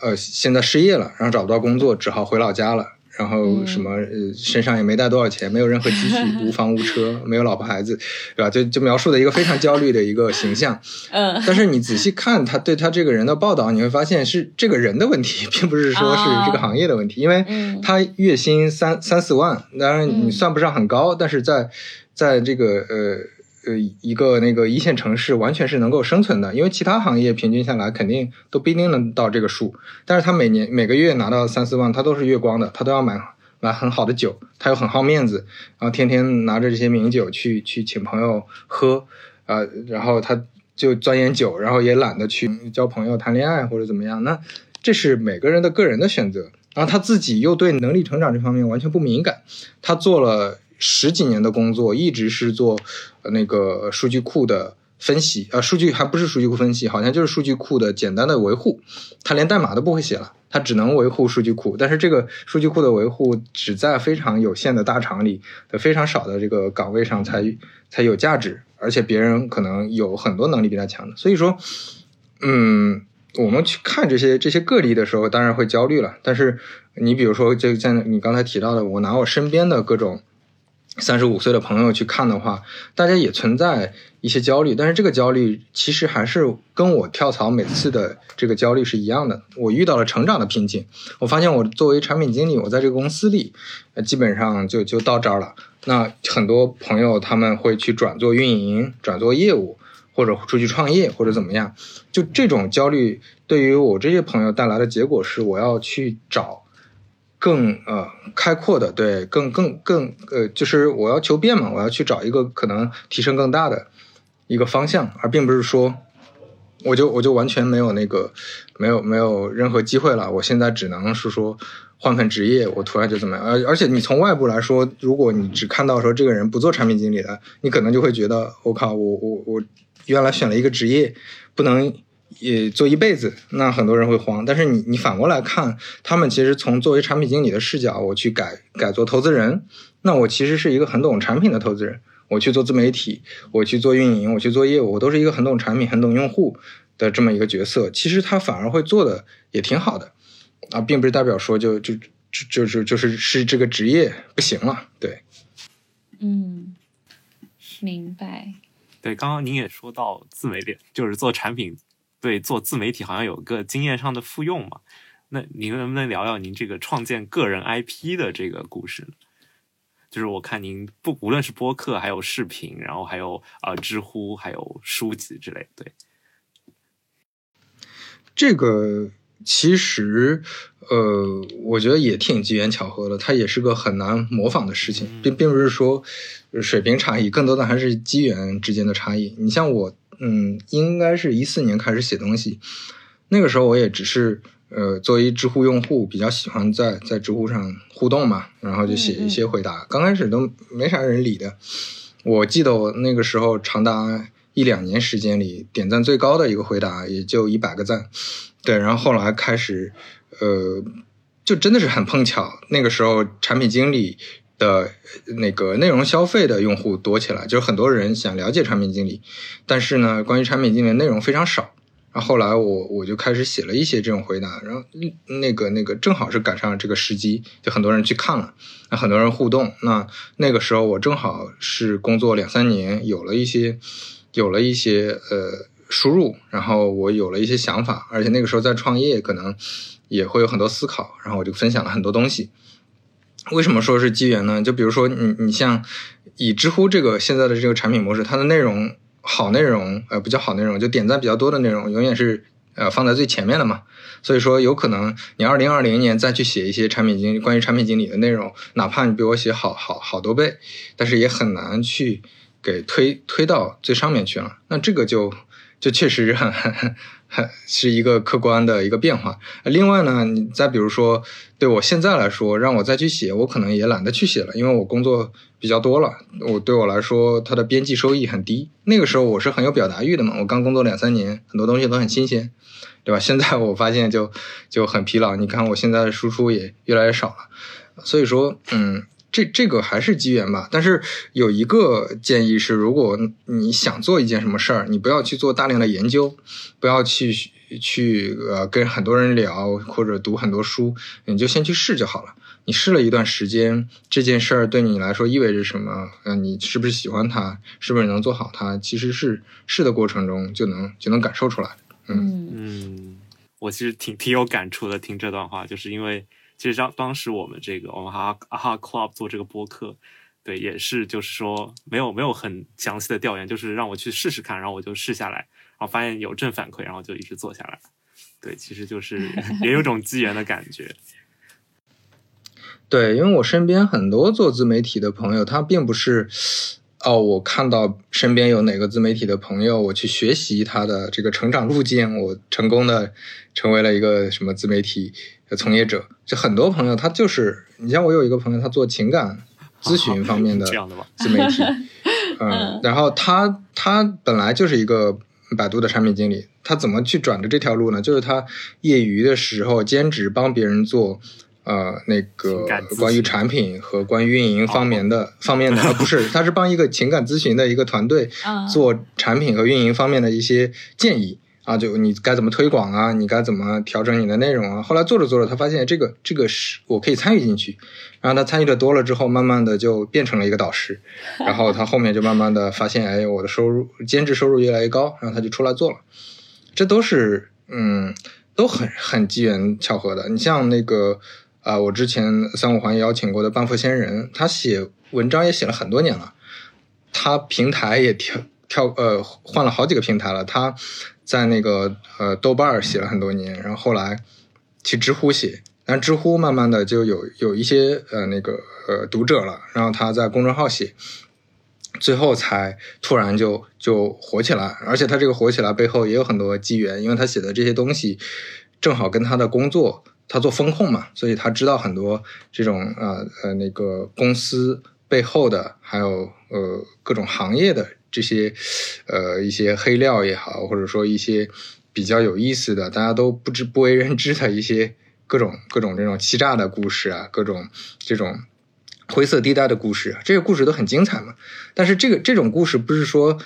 呃，现在失业了，然后找不到工作，只好回老家了。然后什么呃，身上也没带多少钱，没有任何积蓄，无房无车，没有老婆孩子，对吧？就就描述的一个非常焦虑的一个形象。嗯。但是你仔细看他对他这个人的报道，你会发现是这个人的问题，并不是说是这个行业的问题，因为他月薪三三四万，当然你算不上很高，但是在在这个呃。呃，一个那个一线城市完全是能够生存的，因为其他行业平均下来肯定都不一定能到这个数。但是他每年每个月拿到三四万，他都是月光的，他都要买买很好的酒，他又很好面子，然后天天拿着这些名酒去去请朋友喝，啊，然后他就钻研酒，然后也懒得去交朋友、谈恋爱或者怎么样。那这是每个人的个人的选择，然后他自己又对能力成长这方面完全不敏感，他做了。十几年的工作一直是做那个数据库的分析，呃，数据还不是数据库分析，好像就是数据库的简单的维护。他连代码都不会写了，他只能维护数据库。但是这个数据库的维护只在非常有限的大厂里的非常少的这个岗位上才才有价值，而且别人可能有很多能力比他强的。所以说，嗯，我们去看这些这些个例的时候，当然会焦虑了。但是你比如说，就像你刚才提到的，我拿我身边的各种。三十五岁的朋友去看的话，大家也存在一些焦虑，但是这个焦虑其实还是跟我跳槽每次的这个焦虑是一样的。我遇到了成长的瓶颈，我发现我作为产品经理，我在这个公司里，基本上就就到这儿了。那很多朋友他们会去转做运营、转做业务，或者出去创业，或者怎么样。就这种焦虑，对于我这些朋友带来的结果是，我要去找。更呃开阔的，对，更更更呃，就是我要求变嘛，我要去找一个可能提升更大的一个方向，而并不是说我就我就完全没有那个没有没有任何机会了，我现在只能是说换份职业，我突然就怎么样？而而且你从外部来说，如果你只看到说这个人不做产品经理的，你可能就会觉得我靠，我我我原来选了一个职业，不能。也做一辈子，那很多人会慌。但是你你反过来看，他们其实从作为产品经理的视角，我去改改做投资人，那我其实是一个很懂产品的投资人。我去做自媒体，我去做运营，我去做业务，我都是一个很懂产品、很懂用户的这么一个角色。其实他反而会做的也挺好的啊，并不是代表说就就就就是就是是这个职业不行了。对，嗯，明白。对，刚刚您也说到自媒体，就是做产品。对，做自媒体好像有个经验上的复用嘛？那您能不能聊聊您这个创建个人 IP 的这个故事？就是我看您不无论是播客，还有视频，然后还有啊知乎，还有书籍之类。对，这个其实呃，我觉得也挺机缘巧合的，它也是个很难模仿的事情，并并不是说水平差异，更多的还是机缘之间的差异。你像我。嗯，应该是一四年开始写东西，那个时候我也只是呃，作为知乎用户，比较喜欢在在知乎上互动嘛，然后就写一些回答。刚开始都没啥人理的，我记得我那个时候长达一两年时间里，点赞最高的一个回答也就一百个赞。对，然后后来开始，呃，就真的是很碰巧，那个时候产品经理的那个内容消费的用户多起来，就是很多人想了解产品经理，但是呢，关于产品经理的内容非常少。然后后来我我就开始写了一些这种回答，然后那个那个正好是赶上这个时机，就很多人去看了，那很多人互动。那那个时候我正好是工作两三年，有了一些有了一些呃输入，然后我有了一些想法，而且那个时候在创业，可能也会有很多思考，然后我就分享了很多东西。为什么说是机缘呢？就比如说你你像以知乎这个现在的这个产品模式，它的内容。好内容，呃，不叫好内容，就点赞比较多的内容，永远是呃放在最前面的嘛。所以说，有可能你二零二零年再去写一些产品经理关于产品经理的内容，哪怕你比我写好好好多倍，但是也很难去给推推到最上面去了。那这个就就确实很 是一个客观的一个变化。另外呢，你再比如说，对我现在来说，让我再去写，我可能也懒得去写了，因为我工作。比较多了，我对我来说，它的边际收益很低。那个时候我是很有表达欲的嘛，我刚工作两三年，很多东西都很新鲜，对吧？现在我发现就就很疲劳。你看我现在的输出也越来越少了，所以说，嗯，这这个还是机缘吧。但是有一个建议是，如果你想做一件什么事儿，你不要去做大量的研究，不要去去呃跟很多人聊或者读很多书，你就先去试就好了。你试了一段时间，这件事儿对你来说意味着什么？嗯，你是不是喜欢它？是不是能做好它？其实是试的过程中就能就能感受出来。嗯嗯，我其实挺挺有感触的，听这段话，就是因为其实当当时我们这个我们哈哈 club 做这个播客，对，也是就是说没有没有很详细的调研，就是让我去试试看，然后我就试下来，然后发现有正反馈，然后就一直做下来。对，其实就是 也有种机缘的感觉。对，因为我身边很多做自媒体的朋友，他并不是哦，我看到身边有哪个自媒体的朋友，我去学习他的这个成长路径，我成功的成为了一个什么自媒体的从业者。就很多朋友，他就是你像我有一个朋友，他做情感咨询方面的自媒体，嗯，然后他他本来就是一个百度的产品经理，他怎么去转的这条路呢？就是他业余的时候兼职帮别人做。呃，那个关于产品和关于运营方面的方面的，而不是，他是帮一个情感咨询的一个团队 做产品和运营方面的一些建议啊，就你该怎么推广啊，你该怎么调整你的内容啊。后来做着做着，他发现这个这个是我可以参与进去，然后他参与的多了之后，慢慢的就变成了一个导师，然后他后面就慢慢的发现，哎，我的收入兼职收入越来越高，然后他就出来做了，这都是嗯，都很很机缘巧合的。你像那个。啊，我之前三五环邀请过的半佛仙人，他写文章也写了很多年了，他平台也跳跳呃换了好几个平台了。他在那个呃豆瓣写了很多年，然后后来去知乎写，但知乎慢慢的就有有一些呃那个呃读者了，然后他在公众号写，最后才突然就就火起来。而且他这个火起来背后也有很多机缘，因为他写的这些东西正好跟他的工作。他做风控嘛，所以他知道很多这种呃呃那个公司背后的，还有呃各种行业的这些呃一些黑料也好，或者说一些比较有意思的，大家都不知不为人知的一些 各种各种这种欺诈的故事啊，各种这种灰色地带的故事，这个故事都很精彩嘛。但是这个这种故事不是说。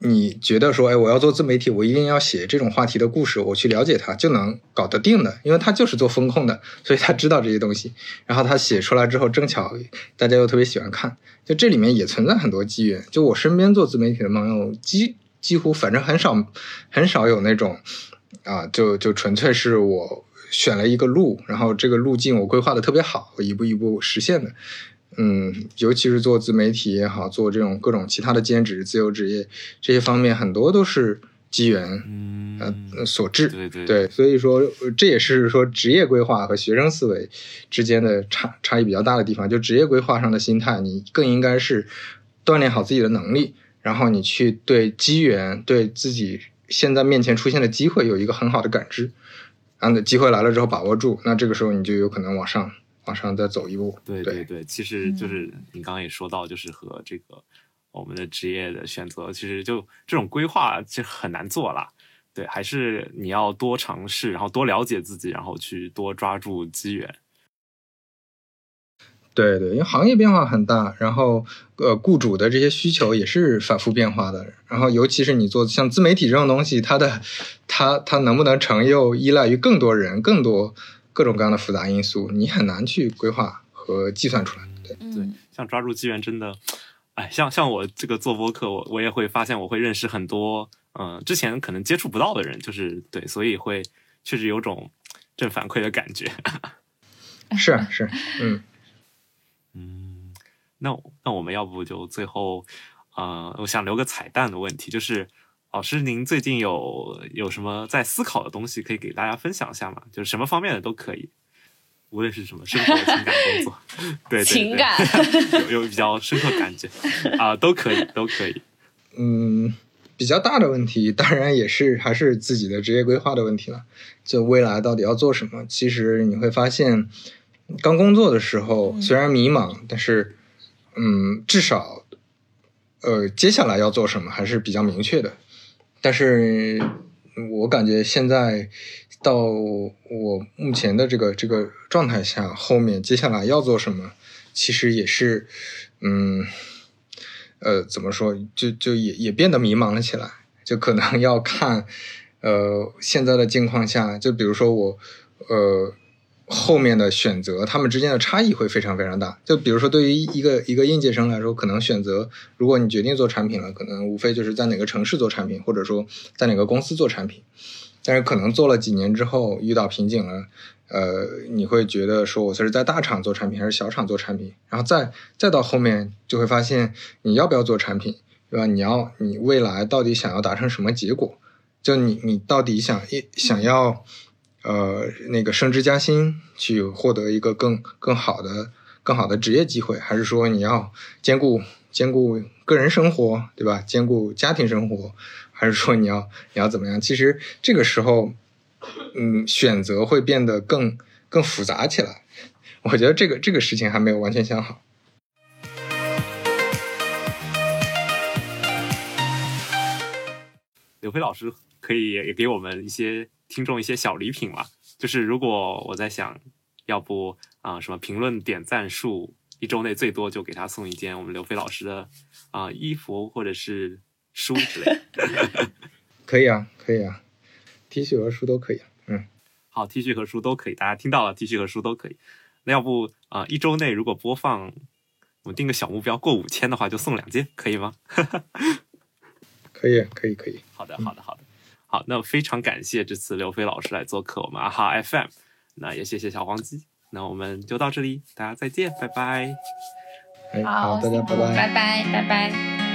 你觉得说，哎，我要做自媒体，我一定要写这种话题的故事，我去了解它就能搞得定的，因为他就是做风控的，所以他知道这些东西。然后他写出来之后，正巧大家又特别喜欢看，就这里面也存在很多机缘。就我身边做自媒体的朋友，几几乎反正很少很少有那种啊，就就纯粹是我选了一个路，然后这个路径我规划的特别好，一步一步实现的。嗯，尤其是做自媒体也好，做这种各种其他的兼职、自由职业这些方面，很多都是机缘，呃，所致。对对对，所以说这也是说职业规划和学生思维之间的差差异比较大的地方。就职业规划上的心态，你更应该是锻炼好自己的能力，然后你去对机缘、对自己现在面前出现的机会有一个很好的感知。然后机会来了之后把握住，那这个时候你就有可能往上往上再走一步。对对对，其实就是你刚刚也说到，就是和这个我们的职业的选择，其实就这种规划其实很难做啦。对，还是你要多尝试，然后多了解自己，然后去多抓住机缘。对对，因为行业变化很大，然后呃，雇主的这些需求也是反复变化的。然后，尤其是你做像自媒体这种东西，它的它它能不能成，又依赖于更多人、更多各种各样的复杂因素，你很难去规划和计算出来。对对，像抓住机缘，真的，哎，像像我这个做播客，我我也会发现，我会认识很多嗯之前可能接触不到的人，就是对，所以会确实有种正反馈的感觉。是是，嗯。嗯，那那我们要不就最后，呃，我想留个彩蛋的问题，就是老师您最近有有什么在思考的东西可以给大家分享一下吗？就是什么方面的都可以，无论是什么生活、情感、工作，对情感 有有比较深刻感觉啊，都可以，都可以。嗯，比较大的问题当然也是还是自己的职业规划的问题了，就未来到底要做什么？其实你会发现。刚工作的时候虽然迷茫，但是，嗯，至少，呃，接下来要做什么还是比较明确的。但是我感觉现在到我目前的这个这个状态下，后面接下来要做什么，其实也是，嗯，呃，怎么说，就就也也变得迷茫了起来。就可能要看，呃，现在的境况下，就比如说我，呃。后面的选择，他们之间的差异会非常非常大。就比如说，对于一个一个应届生来说，可能选择，如果你决定做产品了，可能无非就是在哪个城市做产品，或者说在哪个公司做产品。但是可能做了几年之后遇到瓶颈了，呃，你会觉得说，我是在大厂做产品还是小厂做产品？然后再再到后面就会发现，你要不要做产品，对吧？你要你未来到底想要达成什么结果？就你你到底想一想要。呃，那个升职加薪，去获得一个更更好的、更好的职业机会，还是说你要兼顾兼顾个人生活，对吧？兼顾家庭生活，还是说你要你要怎么样？其实这个时候，嗯，选择会变得更更复杂起来。我觉得这个这个事情还没有完全想好。刘飞老师可以也给我们一些。听众一些小礼品嘛，就是如果我在想，要不啊什么评论点赞数一周内最多就给他送一件我们刘飞老师的啊衣服或者是书之类。可以啊，可以啊，T 恤和书都可以。嗯，好，T 恤和书都可以，大家听到了，T 恤和书都可以。那要不啊一周内如果播放，我们定个小目标，过五千的话就送两件，可以吗？可以，可以，可以。好的，好的，好的。好，那非常感谢这次刘飞老师来做客我们阿哈 FM，那也谢谢小黄鸡，那我们就到这里，大家再见，拜拜。好，大家拜拜，拜拜，拜拜。